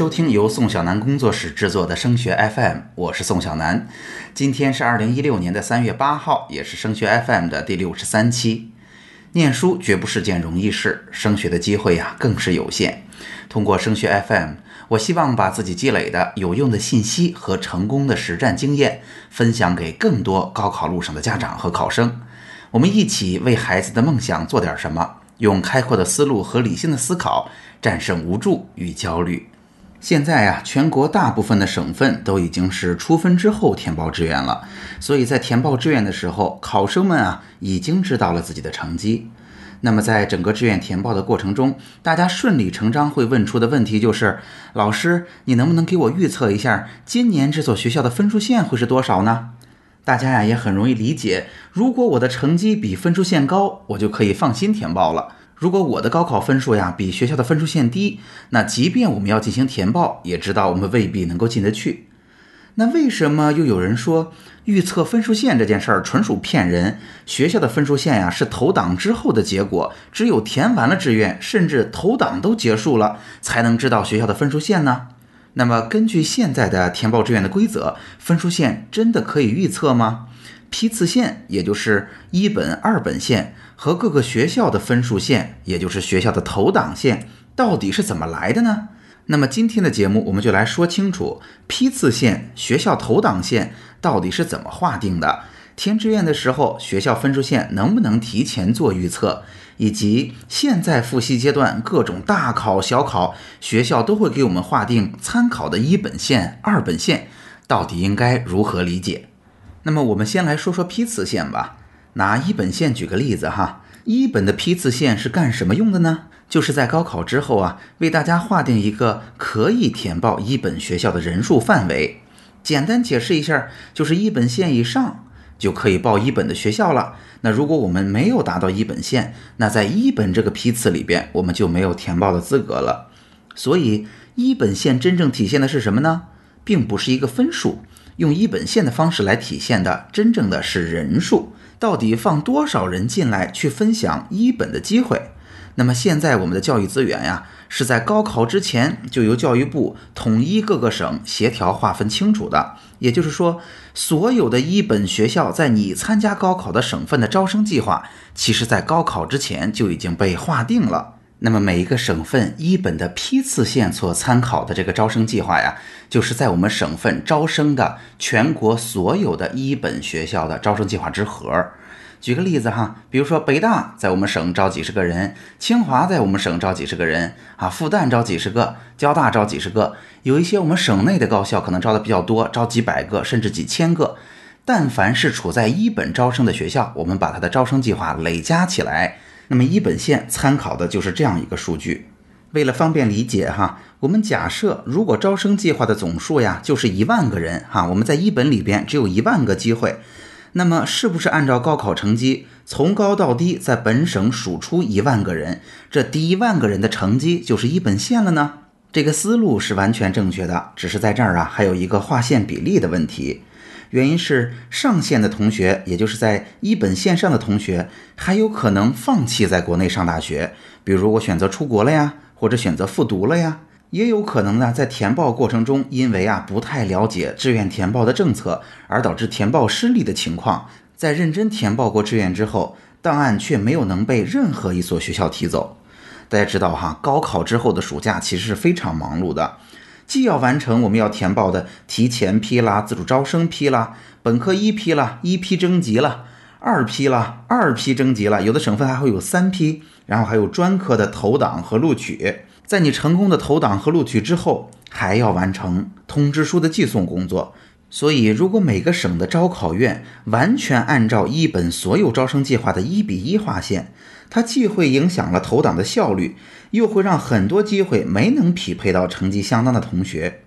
收听由宋小南工作室制作的升学 FM，我是宋小南。今天是二零一六年的三月八号，也是升学 FM 的第六十三期。念书绝不是件容易事，升学的机会呀更是有限。通过升学 FM，我希望把自己积累的有用的信息和成功的实战经验分享给更多高考路上的家长和考生。我们一起为孩子的梦想做点什么，用开阔的思路和理性的思考战胜无助与焦虑。现在啊，全国大部分的省份都已经是出分之后填报志愿了，所以在填报志愿的时候，考生们啊已经知道了自己的成绩。那么在整个志愿填报的过程中，大家顺理成章会问出的问题就是：老师，你能不能给我预测一下今年这所学校的分数线会是多少呢？大家呀也很容易理解，如果我的成绩比分数线高，我就可以放心填报了。如果我的高考分数呀比学校的分数线低，那即便我们要进行填报，也知道我们未必能够进得去。那为什么又有人说预测分数线这件事儿纯属骗人？学校的分数线呀是投档之后的结果，只有填完了志愿，甚至投档都结束了，才能知道学校的分数线呢？那么根据现在的填报志愿的规则，分数线真的可以预测吗？批次线，也就是一本、二本线和各个学校的分数线，也就是学校的投档线，到底是怎么来的呢？那么今天的节目，我们就来说清楚批次线、学校投档线到底是怎么划定的。填志愿的时候，学校分数线能不能提前做预测？以及现在复习阶段各种大考小考，学校都会给我们划定参考的一本线、二本线，到底应该如何理解？那么我们先来说说批次线吧。拿一本线举个例子哈，一本的批次线是干什么用的呢？就是在高考之后啊，为大家划定一个可以填报一本学校的人数范围。简单解释一下，就是一本线以上就可以报一本的学校了。那如果我们没有达到一本线，那在一本这个批次里边，我们就没有填报的资格了。所以一本线真正体现的是什么呢？并不是一个分数。用一本线的方式来体现的，真正的是人数，到底放多少人进来去分享一本的机会？那么现在我们的教育资源呀，是在高考之前就由教育部统一各个省协调划分清楚的。也就是说，所有的一本学校在你参加高考的省份的招生计划，其实在高考之前就已经被划定了。那么每一个省份一本的批次线所参考的这个招生计划呀，就是在我们省份招生的全国所有的一本学校的招生计划之和。举个例子哈，比如说北大在我们省招几十个人，清华在我们省招几十个人啊，复旦招几十个，交大招几十个，有一些我们省内的高校可能招的比较多，招几百个甚至几千个。但凡是处在一本招生的学校，我们把它的招生计划累加起来。那么一本线参考的就是这样一个数据。为了方便理解哈，我们假设如果招生计划的总数呀就是一万个人哈，我们在一本里边只有一万个机会，那么是不是按照高考成绩从高到低在本省数出一万个人，这第一万个人的成绩就是一本线了呢？这个思路是完全正确的，只是在这儿啊还有一个划线比例的问题。原因是上线的同学，也就是在一本线上的同学，还有可能放弃在国内上大学，比如我选择出国了呀，或者选择复读了呀，也有可能呢，在填报过程中，因为啊不太了解志愿填报的政策，而导致填报失利的情况，在认真填报过志愿之后，档案却没有能被任何一所学校提走。大家知道哈，高考之后的暑假其实是非常忙碌的。既要完成我们要填报的提前批啦、自主招生批啦、本科一批啦、一批征集了、二批啦、二批征集了，有的省份还会有三批，然后还有专科的投档和录取。在你成功的投档和录取之后，还要完成通知书的寄送工作。所以，如果每个省的招考院完全按照一本所有招生计划的一比一划线，它既会影响了投档的效率，又会让很多机会没能匹配到成绩相当的同学。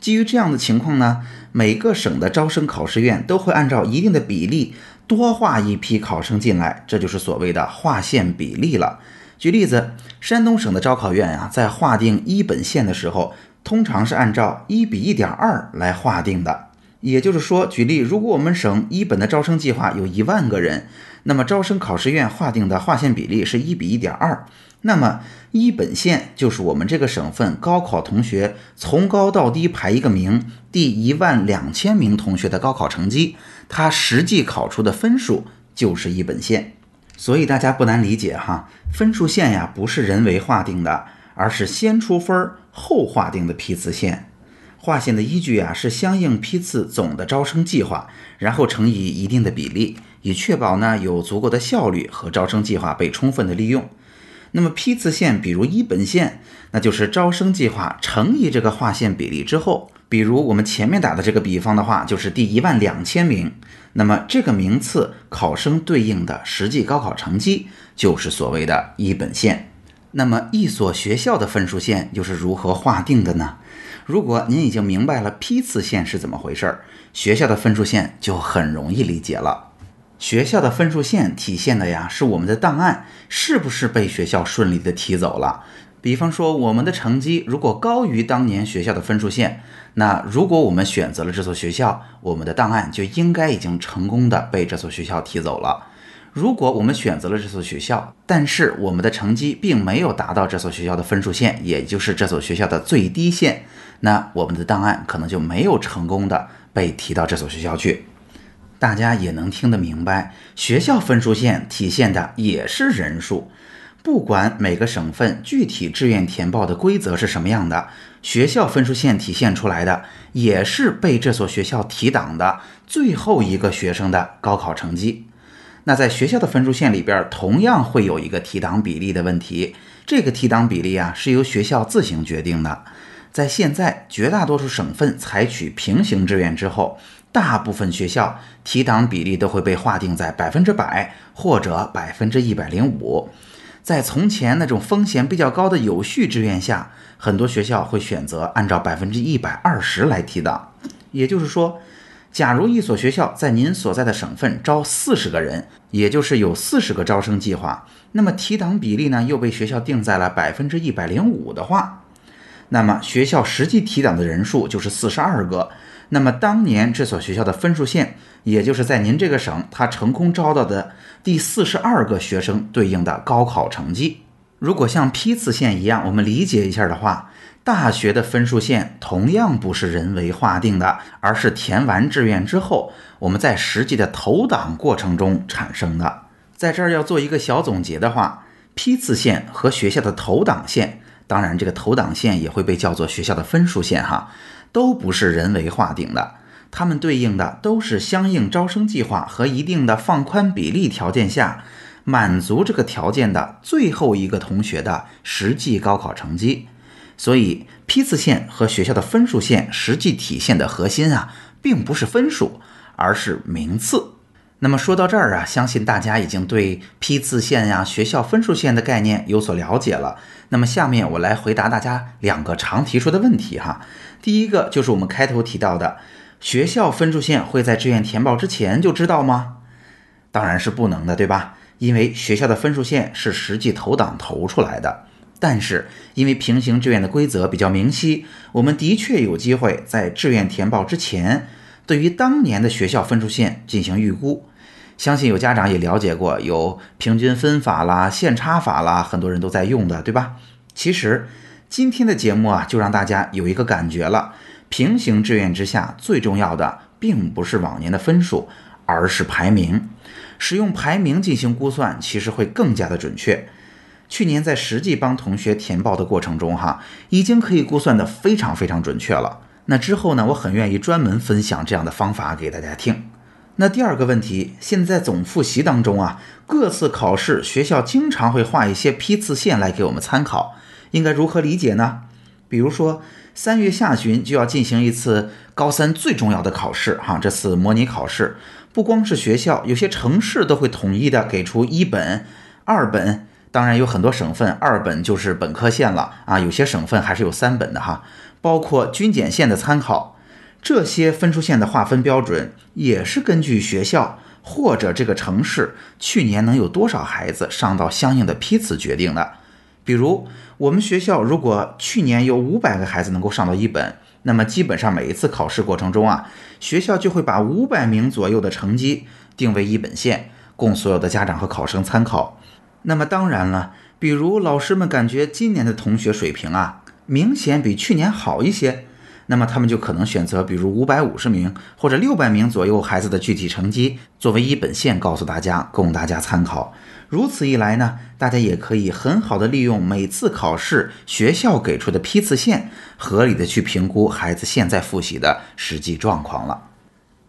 基于这样的情况呢，每个省的招生考试院都会按照一定的比例多划一批考生进来，这就是所谓的划线比例了。举例子，山东省的招考院啊，在划定一本线的时候，通常是按照一比一点二来划定的。也就是说，举例，如果我们省一本的招生计划有一万个人，那么招生考试院划定的划线比例是一比一点二。那么一本线就是我们这个省份高考同学从高到低排一个名，第一万两千名同学的高考成绩，他实际考出的分数就是一本线。所以大家不难理解哈，分数线呀不是人为划定的，而是先出分后划定的批次线。划线的依据啊是相应批次总的招生计划，然后乘以一定的比例，以确保呢有足够的效率和招生计划被充分的利用。那么批次线，比如一本线，那就是招生计划乘以这个划线比例之后，比如我们前面打的这个比方的话，就是第一万两千名，那么这个名次考生对应的实际高考成绩就是所谓的一本线。那么一所学校的分数线又是如何划定的呢？如果您已经明白了批次线是怎么回事儿，学校的分数线就很容易理解了。学校的分数线体现的呀，是我们的档案是不是被学校顺利的提走了。比方说，我们的成绩如果高于当年学校的分数线，那如果我们选择了这所学校，我们的档案就应该已经成功的被这所学校提走了。如果我们选择了这所学校，但是我们的成绩并没有达到这所学校的分数线，也就是这所学校的最低线，那我们的档案可能就没有成功的被提到这所学校去。大家也能听得明白，学校分数线体现的也是人数。不管每个省份具体志愿填报的规则是什么样的，学校分数线体现出来的也是被这所学校提档的最后一个学生的高考成绩。那在学校的分数线里边，同样会有一个提档比例的问题。这个提档比例啊，是由学校自行决定的。在现在绝大多数省份采取平行志愿之后。大部分学校提档比例都会被划定在百分之百或者百分之一百零五。在从前那种风险比较高的有序志愿下，很多学校会选择按照百分之一百二十来提档。也就是说，假如一所学校在您所在的省份招四十个人，也就是有四十个招生计划，那么提档比例呢又被学校定在了百分之一百零五的话，那么学校实际提档的人数就是四十二个。那么当年这所学校的分数线，也就是在您这个省他成功招到的第四十二个学生对应的高考成绩。如果像批次线一样，我们理解一下的话，大学的分数线同样不是人为划定的，而是填完志愿之后，我们在实际的投档过程中产生的。在这儿要做一个小总结的话，批次线和学校的投档线，当然这个投档线也会被叫做学校的分数线哈。都不是人为划定的，它们对应的都是相应招生计划和一定的放宽比例条件下，满足这个条件的最后一个同学的实际高考成绩。所以批次线和学校的分数线实际体现的核心啊，并不是分数，而是名次。那么说到这儿啊，相信大家已经对批次线呀、学校分数线的概念有所了解了。那么下面我来回答大家两个常提出的问题哈。第一个就是我们开头提到的，学校分数线会在志愿填报之前就知道吗？当然是不能的，对吧？因为学校的分数线是实际投档投出来的。但是因为平行志愿的规则比较明晰，我们的确有机会在志愿填报之前，对于当年的学校分数线进行预估。相信有家长也了解过，有平均分法啦、线差法啦，很多人都在用的，对吧？其实。今天的节目啊，就让大家有一个感觉了。平行志愿之下，最重要的并不是往年的分数，而是排名。使用排名进行估算，其实会更加的准确。去年在实际帮同学填报的过程中，哈，已经可以估算的非常非常准确了。那之后呢，我很愿意专门分享这样的方法给大家听。那第二个问题，现在总复习当中啊，各次考试学校经常会画一些批次线来给我们参考。应该如何理解呢？比如说，三月下旬就要进行一次高三最重要的考试，哈，这次模拟考试不光是学校，有些城市都会统一的给出一本、二本，当然有很多省份二本就是本科线了啊，有些省份还是有三本的哈，包括均检线的参考，这些分数线的划分标准也是根据学校或者这个城市去年能有多少孩子上到相应的批次决定的。比如我们学校如果去年有五百个孩子能够上到一本，那么基本上每一次考试过程中啊，学校就会把五百名左右的成绩定为一本线，供所有的家长和考生参考。那么当然了，比如老师们感觉今年的同学水平啊，明显比去年好一些。那么他们就可能选择，比如五百五十名或者六百名左右孩子的具体成绩作为一本线，告诉大家，供大家参考。如此一来呢，大家也可以很好的利用每次考试学校给出的批次线，合理的去评估孩子现在复习的实际状况了。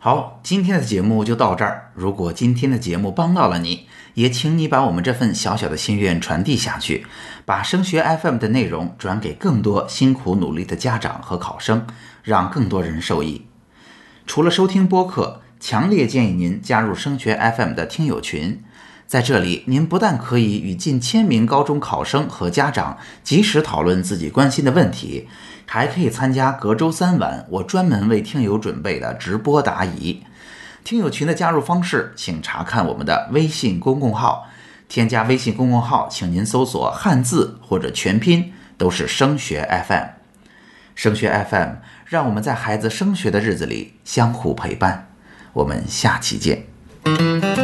好，今天的节目就到这儿。如果今天的节目帮到了你，也请你把我们这份小小的心愿传递下去，把升学 FM 的内容转给更多辛苦努力的家长和考生，让更多人受益。除了收听播客，强烈建议您加入升学 FM 的听友群，在这里，您不但可以与近千名高中考生和家长及时讨论自己关心的问题，还可以参加隔周三晚我专门为听友准备的直播答疑。听友群的加入方式，请查看我们的微信公共号。添加微信公共号，请您搜索汉字或者全拼，都是升学 FM。升学 FM，让我们在孩子升学的日子里相互陪伴。我们下期见。